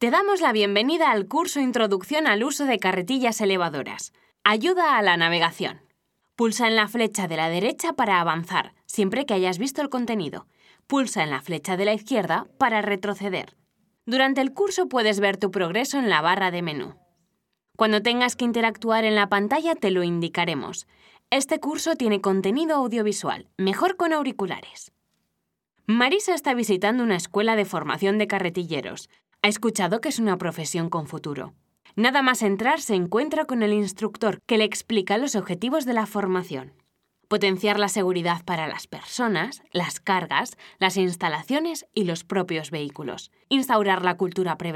Te damos la bienvenida al curso Introducción al uso de carretillas elevadoras. Ayuda a la navegación. Pulsa en la flecha de la derecha para avanzar, siempre que hayas visto el contenido. Pulsa en la flecha de la izquierda para retroceder. Durante el curso puedes ver tu progreso en la barra de menú. Cuando tengas que interactuar en la pantalla te lo indicaremos. Este curso tiene contenido audiovisual, mejor con auriculares. Marisa está visitando una escuela de formación de carretilleros. Ha escuchado que es una profesión con futuro. Nada más entrar se encuentra con el instructor que le explica los objetivos de la formación. Potenciar la seguridad para las personas, las cargas, las instalaciones y los propios vehículos. Instaurar la cultura preventiva